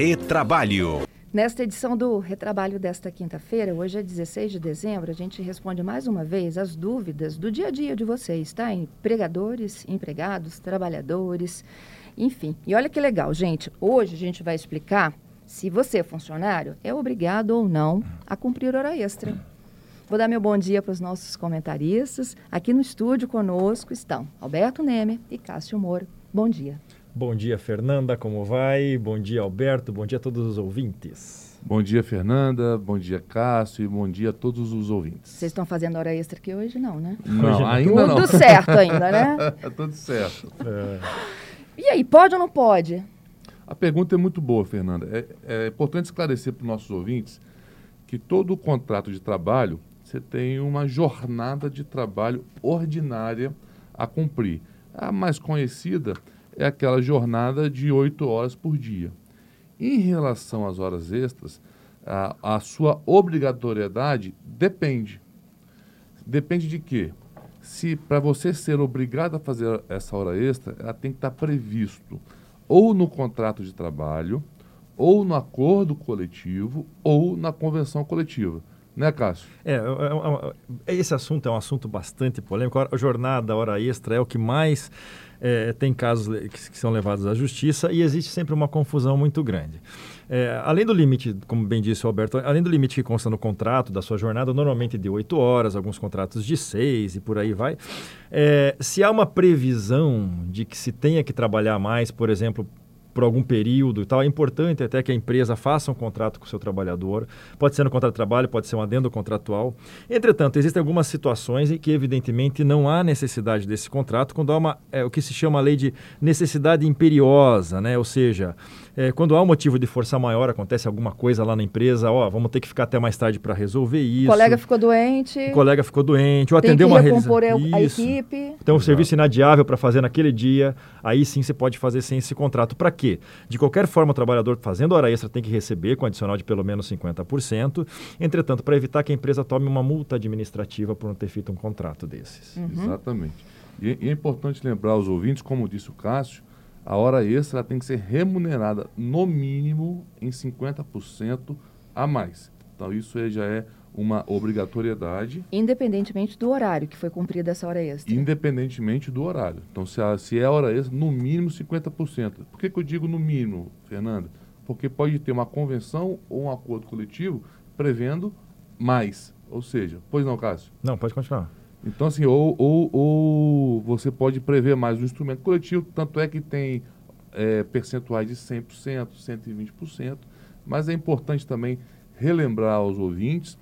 Retrabalho. Nesta edição do Retrabalho desta quinta-feira, hoje é 16 de dezembro, a gente responde mais uma vez as dúvidas do dia a dia de vocês, tá? Empregadores, empregados, trabalhadores, enfim. E olha que legal, gente. Hoje a gente vai explicar se você, funcionário, é obrigado ou não a cumprir hora extra. Vou dar meu bom dia para os nossos comentaristas. Aqui no estúdio conosco estão Alberto Neme e Cássio Moro. Bom dia. Bom dia, Fernanda, como vai? Bom dia, Alberto. Bom dia a todos os ouvintes. Bom dia, Fernanda. Bom dia, Cássio. E bom dia a todos os ouvintes. Vocês estão fazendo hora extra aqui hoje, não, né? Não, Hoje não. ainda Tudo não. certo ainda, né? Tudo certo. É, E aí, pode ou não pode? A pergunta é muito boa, Fernanda. É, é importante esclarecer para os nossos ouvintes que todo contrato de trabalho você tem uma jornada de trabalho ordinária a cumprir. A mais conhecida é aquela jornada de oito horas por dia. Em relação às horas extras, a, a sua obrigatoriedade depende. Depende de quê? Se para você ser obrigado a fazer essa hora extra, ela tem que estar previsto ou no contrato de trabalho, ou no acordo coletivo, ou na convenção coletiva. Né, Cássio? é, é, é, esse assunto é um assunto bastante polêmico. A jornada, a hora extra é o que mais é, tem casos que, que são levados à justiça e existe sempre uma confusão muito grande. É, além do limite, como bem disse o Alberto, além do limite que consta no contrato da sua jornada, normalmente de 8 horas, alguns contratos de 6 e por aí vai, é, se há uma previsão de que se tenha que trabalhar mais, por exemplo, por algum período e tal, é importante até que a empresa faça um contrato com o seu trabalhador. Pode ser no contrato de trabalho, pode ser um adendo contratual. Entretanto, existem algumas situações em que, evidentemente, não há necessidade desse contrato, quando há uma, é, o que se chama a lei de necessidade imperiosa, né? ou seja, é, quando há um motivo de força maior, acontece alguma coisa lá na empresa, ó, vamos ter que ficar até mais tarde para resolver O isso. colega ficou doente, O colega ficou doente, ou tem atendeu uma recompor realiza- a, a Isso. equipe. Tem um serviço inadiável para fazer naquele dia, aí sim você pode fazer sem esse contrato. Para quê? De qualquer forma, o trabalhador fazendo hora extra tem que receber com adicional de pelo menos 50%. Entretanto, para evitar que a empresa tome uma multa administrativa por não ter feito um contrato desses. Uhum. Exatamente. E, e é importante lembrar aos ouvintes, como disse o Cássio, a hora extra ela tem que ser remunerada no mínimo em 50% a mais. Então isso aí já é uma obrigatoriedade, Independentemente do horário que foi cumprida essa hora extra. independentemente do horário. Então se, a- se é hora extra, no mínimo 50%. Por que, que eu digo no mínimo, Fernanda? Porque pode ter uma convenção ou um acordo coletivo prevendo mais. Ou seja, pois não, Cássio? Não, pode continuar. Então, assim, ou, ou, ou você pode prever mais um instrumento coletivo, tanto é que tem é, percentuais de 100%, 120%, mas é importante também relembrar aos ouvintes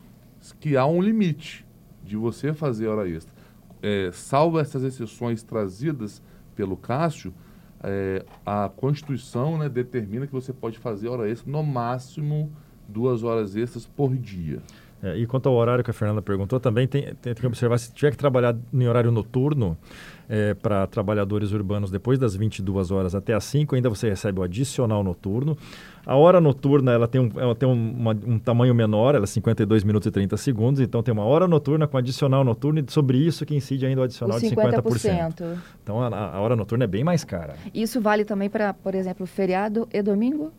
que há um limite de você fazer hora extra. É, salvo essas exceções trazidas pelo Cássio, é, a Constituição né, determina que você pode fazer hora extra no máximo duas horas extras por dia. É, e quanto ao horário que a Fernanda perguntou, também tem, tem que observar se tiver que trabalhar em horário noturno para trabalhadores urbanos depois das 22 horas até as 5, ainda você recebe o adicional noturno. A hora noturna ela tem, um, ela tem um, uma- um tamanho menor, ela é 52 minutos e 30 segundos, então tem uma hora noturna com adicional noturno e sobre isso que incide ainda o adicional Os de 50%. 50%. Então a, a hora noturna é bem mais cara. Isso vale também para, por exemplo, feriado e domingo?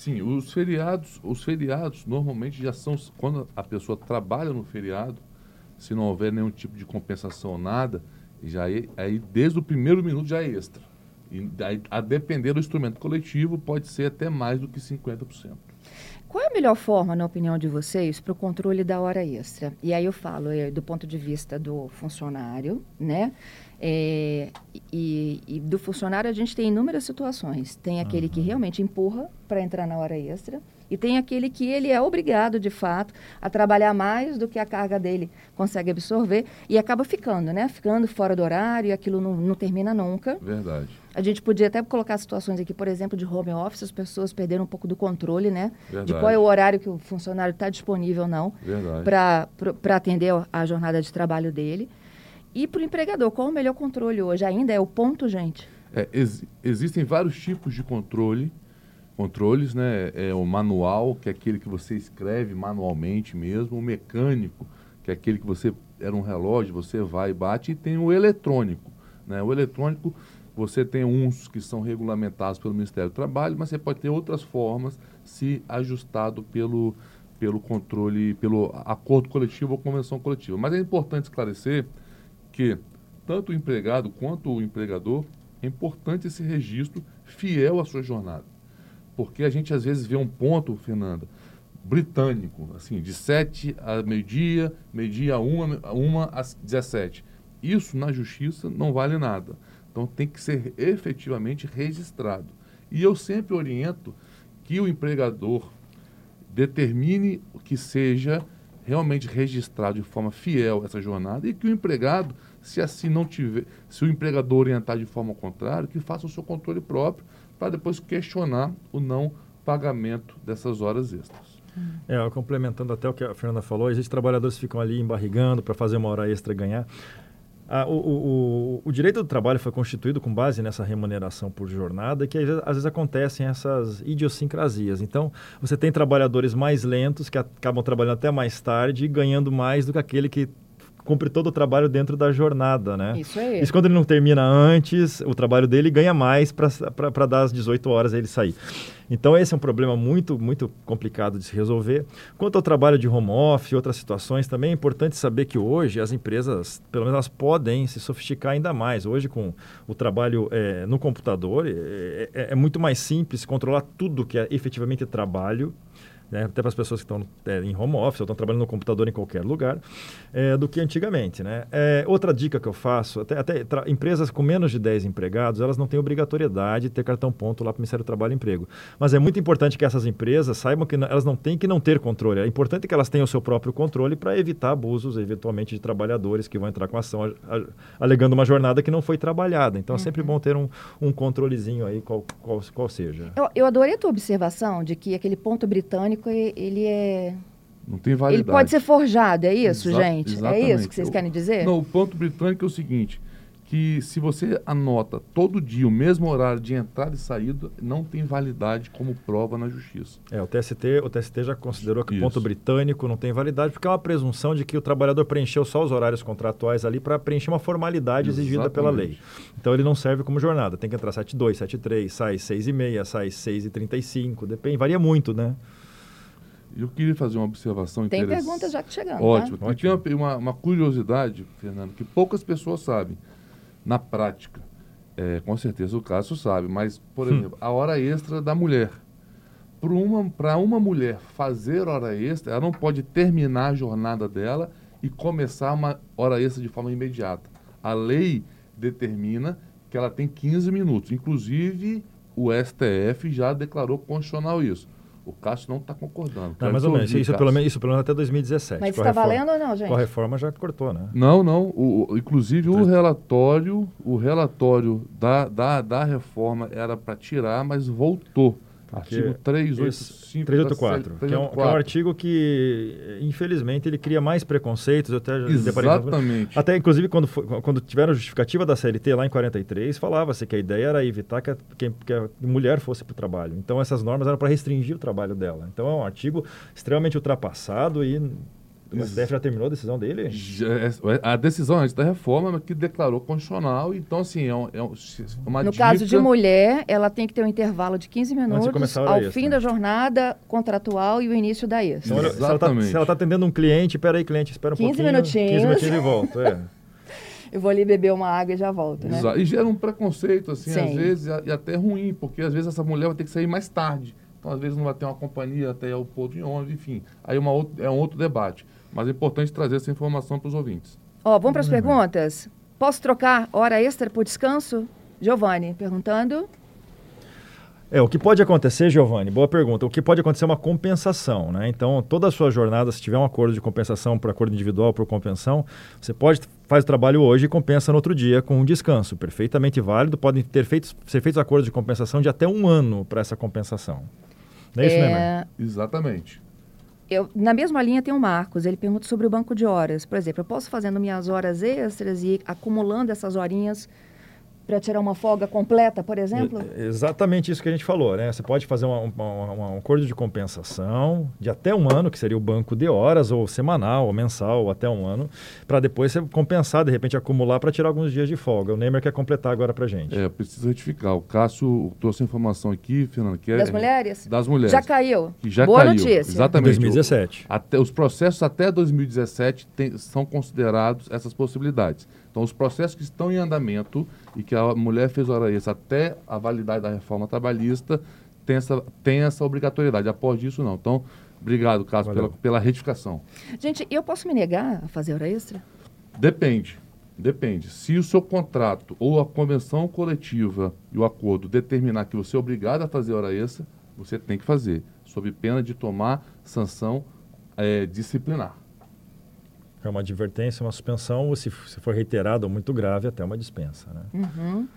Sim, os feriados, os feriados normalmente já são quando a pessoa trabalha no feriado, se não houver nenhum tipo de compensação ou nada, já é, aí desde o primeiro minuto já é extra. E a depender do instrumento coletivo, pode ser até mais do que 50%. Qual é a melhor forma, na opinião de vocês, para o controle da hora extra? E aí eu falo é, do ponto de vista do funcionário, né? É, e, e do funcionário a gente tem inúmeras situações. Tem aquele que realmente empurra para entrar na hora extra e tem aquele que ele é obrigado, de fato, a trabalhar mais do que a carga dele consegue absorver e acaba ficando, né? Ficando fora do horário e aquilo não, não termina nunca. Verdade. A gente podia até colocar situações aqui, por exemplo, de home office, as pessoas perderam um pouco do controle, né? De Verdade. qual é o horário que o funcionário está disponível ou não para atender a jornada de trabalho dele. E para o empregador, qual o melhor controle hoje? Ainda é o ponto, gente? É, ex- existem vários tipos de controle. Controles, né? É o manual, que é aquele que você escreve manualmente mesmo. O mecânico, que é aquele que você era um relógio, você vai e bate. E tem o eletrônico. Né? O eletrônico Você tem uns que são regulamentados pelo Ministério do Trabalho, mas você pode ter outras formas se ajustado pelo, pelo controle, pelo acordo coletivo ou convenção coletiva. Mas é importante esclarecer que tanto o empregado quanto o empregador é importante esse registro fiel à sua jornada. Porque a gente às vezes vê um ponto, Fernanda, britânico, assim, de 7 a meio-dia, meio-dia a 1, a 1 às 17. Isso na justiça não vale nada. Então tem que ser efetivamente registrado. E eu sempre oriento que o empregador determine que seja realmente registrado de forma fiel essa jornada e que o empregado, se assim não tiver, se o empregador orientar de forma contrária, que faça o seu controle próprio para depois questionar o não pagamento dessas horas extras. É, complementando até o que a Fernanda falou, existem trabalhadores que ficam ali embarrigando para fazer uma hora extra ganhar. O, o, o, direito do trabalho foi constituído com base nessa remuneração por jornada, que às vezes, às vezes acontecem essas idiosincrasias. Então, você tem trabalhadores mais lentos que acabam trabalhando até mais tarde e ganhando mais do que aquele que cumpre todo o trabalho dentro da jornada, né? Isso aí. Isso quando ele não termina antes, o trabalho dele ganha mais para dar as 18 horas ele sair. Então esse é um problema muito, muito complicado de se resolver. Quanto ao trabalho de home office e outras situações, também é importante saber que hoje as empresas, pelo menos elas podem se sofisticar ainda mais. Hoje com o trabalho é, no computador, é, é, é muito mais simples controlar tudo que é efetivamente trabalho né, até para as pessoas que estão é, em home office ou estão trabalhando no computador em qualquer lugar, é, do que antigamente. Né? É, outra dica que eu faço, até, até empresas com menos de 10 empregados, elas não têm obrigatoriedade de ter cartão ponto lá para o Ministério do Trabalho e Emprego. Mas é muito importante que essas empresas saibam que elas não têm que não ter controle. É importante que elas tenham o seu próprio controle para evitar abusos, eventualmente, de trabalhadores que vão entrar com ação a, a, alegando uma jornada que não foi trabalhada. Então, uhum. é sempre bom ter um, um controlezinho aí, qual, qual, qual seja. Eu, eu adorei a tua observação de que aquele ponto britânico ele é não tem validade. Ele pode ser forjado, é isso, Exa gente? Exatamente. É isso que vocês querem dizer? Não, o ponto britânico é o seguinte, que se você anota todo dia o mesmo horário de entrada e saída, não tem validade como prova na justiça. É, o TST, o TST já considerou que o ponto britânico não tem validade, porque é uma presunção de que o trabalhador preencheu só os horários contratuais ali para preencher uma formalidade Exatamente. exigida pela lei. Então ele não serve como jornada. Tem que entrar 7,2, 7,3, sai 6,5, sai 6,35, depende, varia muito, né? Eu queria fazer uma observação Tem interessante. Tem perguntas já que chegando. Ótimo. Tá? Ótimo. Tem uma, uma, curiosidade, Fernando, que poucas pessoas sabem. Na prática, é, com certeza o Cássio sabe, mas, por hum. exemplo, a hora extra da mulher. Para uma, uma mulher fazer hora extra, ela não pode terminar a jornada dela e começar uma hora extra de forma imediata. A lei determina que ela tem 15 minutos. Inclusive, o STF já declarou constitucional isso. O Cássio não está concordando. Não, mais ou menos. Isso, pelo menos. isso pelo menos até 2017. Mas está valendo ou não, gente? Com a reforma já cortou, né? Não, não. O, o inclusive o relatório, o relatório da, da, da reforma era para tirar, mas voltou. Artigo 385. 384, que, é um, que é um artigo que, infelizmente, ele cria mais preconceitos. Eu até Exatamente. Até, inclusive, quando, foi, quando tiveram a justificativa da CLT lá em 43, falava-se que a ideia era evitar que a, que, que a mulher fosse para o trabalho. Então, essas normas eram para restringir o trabalho dela. Então, é um artigo extremamente ultrapassado e o STF já terminou a decisão dele? Já, é, a decisão antes da reforma que declarou constitucional. Então, assim, é, um, é uma No dica... caso de mulher, ela tem que ter um intervalo de 15 minutos ao extra. fim da jornada contratual e o início da extra. Então, Exatamente. Se ela está tá atendendo um cliente, peraí, cliente, espera um 15 pouquinho. Minutinhos. 15 minutinhos e volta. É. Eu vou ali beber uma água e já volto, né? Exato. E gera um preconceito, assim, Sim. às vezes, e até ruim, porque às vezes essa mulher vai ter que sair mais tarde. Então, às vezes, não vai ter uma companhia até o ponto de ônibus, enfim. Aí uma outra, é um outro debate. Mas é importante trazer essa informação para os ouvintes. Ó, vamos para as perguntas? Posso trocar hora extra por descanso? Giovanni, perguntando. É, o que pode acontecer, Giovanni, boa pergunta. O que pode acontecer é uma compensação, né? Então, toda a sua jornada, se tiver um acordo de compensação por acordo individual, por compensação, você pode faz o trabalho hoje e compensa no outro dia com um descanso. Perfeitamente válido. Podem ter feito, ser feitos acordos de compensação de até um ano para essa compensação. Não é, isso, né, é... Exatamente eu, na mesma linha tem o Marcos, ele pergunta sobre o banco de horas. Por exemplo, eu posso fazendo minhas horas extras e acumulando essas horinhas para tirar uma folga completa, por exemplo? É, exatamente isso que a gente falou, né? Você pode fazer uma, uma, um acordo de compensação de até um ano, que seria o banco de horas, ou semanal, ou mensal, ou até um ano, para depois você compensar, de repente acumular para tirar alguns dias de folga. O Neymar quer completar agora para gente. É, preciso retificar. O Cássio trouxe a informação aqui, Fernando, que é... Das mulheres? Das mulheres. Já caiu. Que já Boa caiu. notícia. Exatamente. 2017. Até, os processos até 2017 tem, são considerados essas possibilidades. Então, os processos que estão em andamento e que a mulher fez hora extra até a validade da reforma trabalhista tem essa, tem essa obrigatoriedade. Após isso, não. Então, obrigado, Cássio, pela, pela retificação. Gente, eu posso me negar a fazer hora extra? Depende. Depende. Se o seu contrato ou a convenção coletiva e o acordo determinar que você é obrigado a fazer hora extra, você tem que fazer, sob pena de tomar sanção é, disciplinar. É uma advertência, uma suspensão, ou se, se for reiterado ou muito grave, até uma dispensa. Né? Uhum.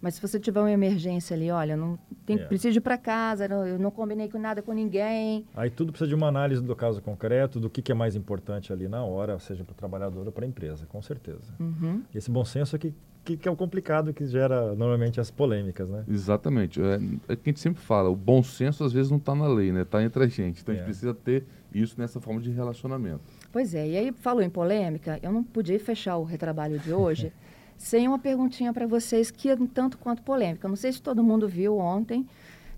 Mas se você tiver uma emergência ali, olha, não tem, é. preciso ir para casa, não, eu não combinei com nada com ninguém. Aí tudo precisa de uma análise do caso concreto, do que, que é mais importante ali na hora, seja para o trabalhador ou para a empresa, com certeza. Uhum. Esse bom senso é que, que, que, é o complicado que gera normalmente as polêmicas, né? Exatamente. É, é que a gente sempre fala, o bom senso às vezes não está na lei, né? Está entre a gente. Então é. a gente é. precisa ter isso nessa forma de relacionamento. Pois é, e aí falou em polêmica, eu não podia fechar o retrabalho de hoje sem uma perguntinha para vocês que é tanto quanto polêmica. Não sei se todo mundo viu ontem,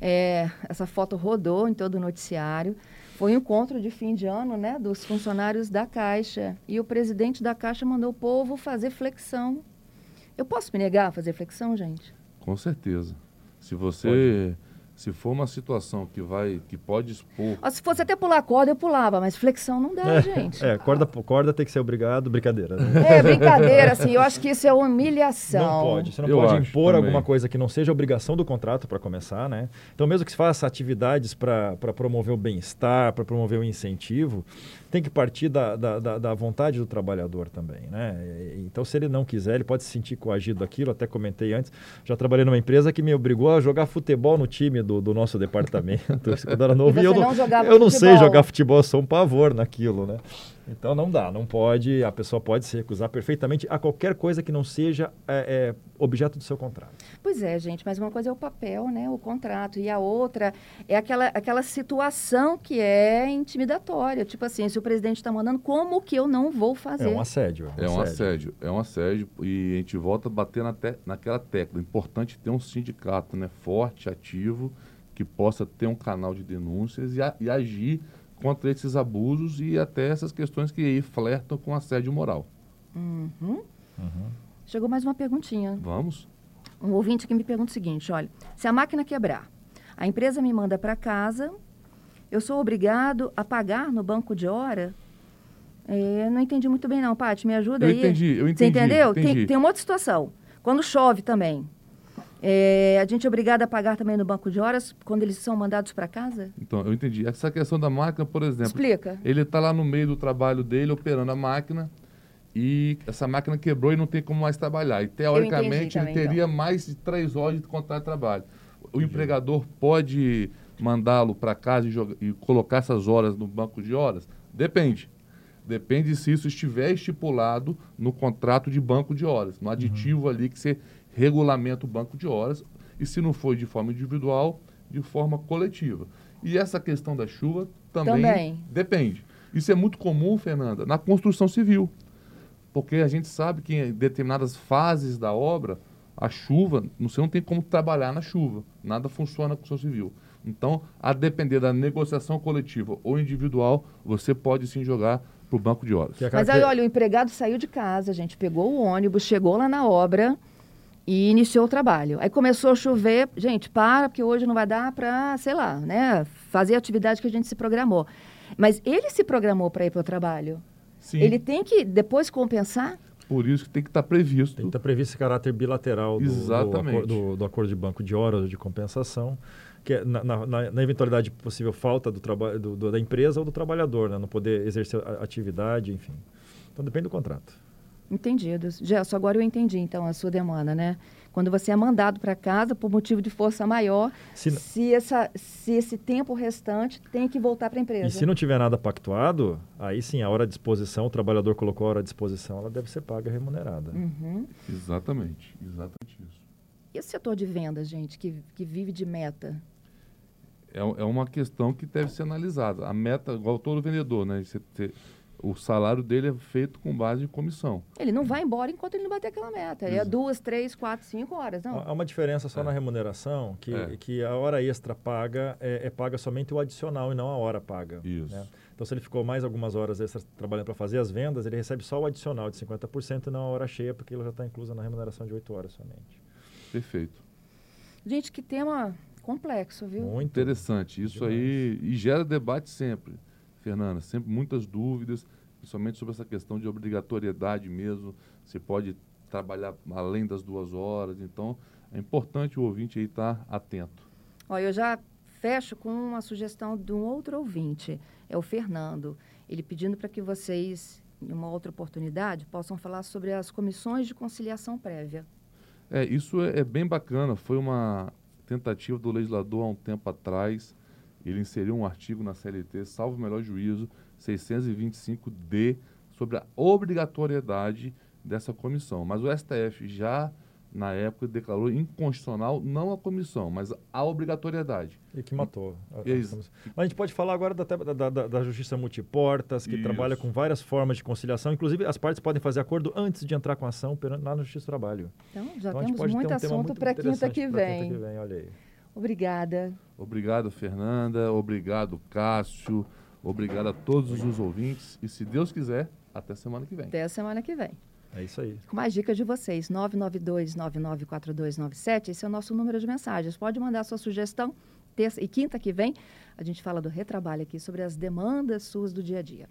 é, essa foto rodou em todo o noticiário. Foi um encontro de fim de ano né, dos funcionários da Caixa e o presidente da Caixa mandou o povo fazer flexão. Eu posso me negar a fazer flexão, gente? Com certeza. Se você... Pode se for uma situação que vai, que pode expor. Ah, se fosse até pular corda, eu pulava, mas flexão não dá, é, gente. É, corda, corda tem que ser obrigado, brincadeira. Né? É, brincadeira, assim, eu acho que isso é humilhação. Não pode, você não eu pode impor também. alguma coisa que não seja obrigação do contrato para começar, né? Então, mesmo que se faça atividades para promover o bem-estar, para promover o incentivo, tem que partir da, da, da, vontade do trabalhador também, né? Então, se ele não quiser, ele pode se sentir coagido aquilo. Até comentei antes, já trabalhei numa empresa que me obrigou a jogar futebol no time do, do nosso departamento quando era novo. E, eu não, eu não sei jogar futebol, eu sou um pavor naquilo, né? Então não dá, não pode, a pessoa pode se recusar perfeitamente a qualquer coisa que não seja é, é, objeto do seu contrato. Pois é, gente, mas uma coisa é o papel, né, o contrato, e a outra é aquela, aquela situação que é intimidatória. Tipo assim, se o presidente está mandando, como que eu não vou fazer? É um assédio. É um, é um assédio. assédio. é um assédio, e a gente volta a bater na te, naquela tecla. Importante ter um sindicato né, forte, ativo, que possa ter um canal de denúncias e, a, e agir contra esses abusos e até essas questões que aí flertam com assédio moral. Uhum. Uhum. Chegou mais uma perguntinha. Vamos. Um ouvinte que me pergunta o seguinte: olha, se a máquina quebrar, a empresa me manda para casa, eu sou obrigado a pagar no banco de hora? É, não entendi muito bem, não, Paty. Me ajuda eu aí. Entendi, eu entendi. Você entendeu? Entendi. Tem, tem uma outra situação. Quando chove também, é, a gente é obrigado a pagar também no banco de horas quando eles são mandados para casa? Então, eu entendi. Essa questão da máquina, por exemplo. Explica. Ele está lá no meio do trabalho dele, operando a máquina, e essa máquina quebrou e não tem como mais trabalhar. E, teoricamente, também, ele teria então. mais de três horas de contrato de trabalho. O empregador pode mandá-lo para casa e, jogar, e colocar essas horas no banco de horas? Depende. Depende se isso estiver estipulado no contrato de banco de horas, no aditivo uhum. ali que você regulamenta o banco de horas, e se não for de forma individual, de forma coletiva. E essa questão da chuva também, também. depende. Isso é muito comum, Fernanda, na construção civil. Porque a gente sabe que em determinadas fases da obra, a chuva, você não tem como trabalhar na chuva. Nada funciona na construção civil. Então, a depender da negociação coletiva ou individual, você pode sim jogar para o banco de horas. Mas aí, olha, o empregado saiu de casa, a gente pegou o ônibus, chegou lá na obra, e iniciou o trabalho. Aí começou a chover, gente, para, porque hoje não vai dar para, sei lá, né, fazer a atividade que a gente se programou. Mas ele se programou para ir para o trabalho. Sim. Ele tem que depois compensar? Por isso que tem que estar tá previsto. Tem que estar tá previsto esse caráter bilateral do, Exatamente. Do, do, do, acordo de banco de horas de compensação, que é na, na, na eventualidade possível falta do trabalho do, da empresa ou do trabalhador, né, não poder exercer a atividade, enfim. Então depende do contrato. Entendido. Gelson, agora eu entendi, então, a sua demanda, né? Quando você é mandado para casa por motivo de força maior, se, se, essa, se esse tempo restante tem que voltar para a empresa. E se não tiver nada pactuado, aí sim, a hora de disposição, o trabalhador colocou a hora de disposição, ela deve ser paga remunerada. Uhum. Exatamente, exatamente isso. E o setor de vendas, gente, que, que vive de meta? É, é uma questão que deve ser analisada. A meta, igual todo vendedor, né? Você ter, o salário dele é feito com base em comissão. Ele não vai embora enquanto ele não bater aquela meta. Ele é duas, três, quatro, cinco horas, não? Há uma diferença só É. na remuneração, que, É. que a hora extra paga é, é paga somente o adicional e não a hora paga. Isso. né? Então, se ele ficou mais algumas horas extras trabalhando para fazer as vendas, ele recebe só o adicional de 50% e não a hora cheia, porque ele já está inclusa na remuneração de 8 horas somente. Perfeito. Gente, que tema complexo, viu? Muito Interessante. Isso aí e gera debate sempre, Fernanda. Sempre muitas dúvidas, principalmente sobre essa questão de obrigatoriedade mesmo. Você pode trabalhar além das duas horas. Então, é importante o ouvinte aí estar atento. Ó, eu já fecho com uma sugestão de um outro ouvinte, é o Fernando. Ele pedindo para que vocês, em uma outra oportunidade, possam falar sobre as comissões de conciliação prévia. É, isso é, é bem bacana. Foi uma tentativa do legislador há um tempo atrás. Ele inseriu um artigo na CLT, salvo o melhor juízo, 625D, sobre a obrigatoriedade dessa comissão. Mas o STF já, na época, declarou inconstitucional não a comissão, mas a obrigatoriedade. E que matou. a- isso. Mas a gente pode falar agora da, da, da- da justiça multiportas, que Isso. trabalha com várias formas de conciliação. Inclusive, as partes podem fazer acordo antes de entrar com a ação perante- lá no Justiça do Trabalho. Então, já Então, temos muito um assunto para quinta. Quinta que vem, olha aí. Obrigada. Obrigado, Fernanda. Obrigado, Cássio. Obrigado a todos os ouvintes. E se Deus quiser, até semana que vem. Até a semana que vem. É isso aí. Com mais dicas de vocês, 992-994297, esse é o nosso número de mensagens. Pode mandar sua sugestão. Terça e quinta que vem, a gente fala do retrabalho aqui sobre as demandas suas do dia a dia.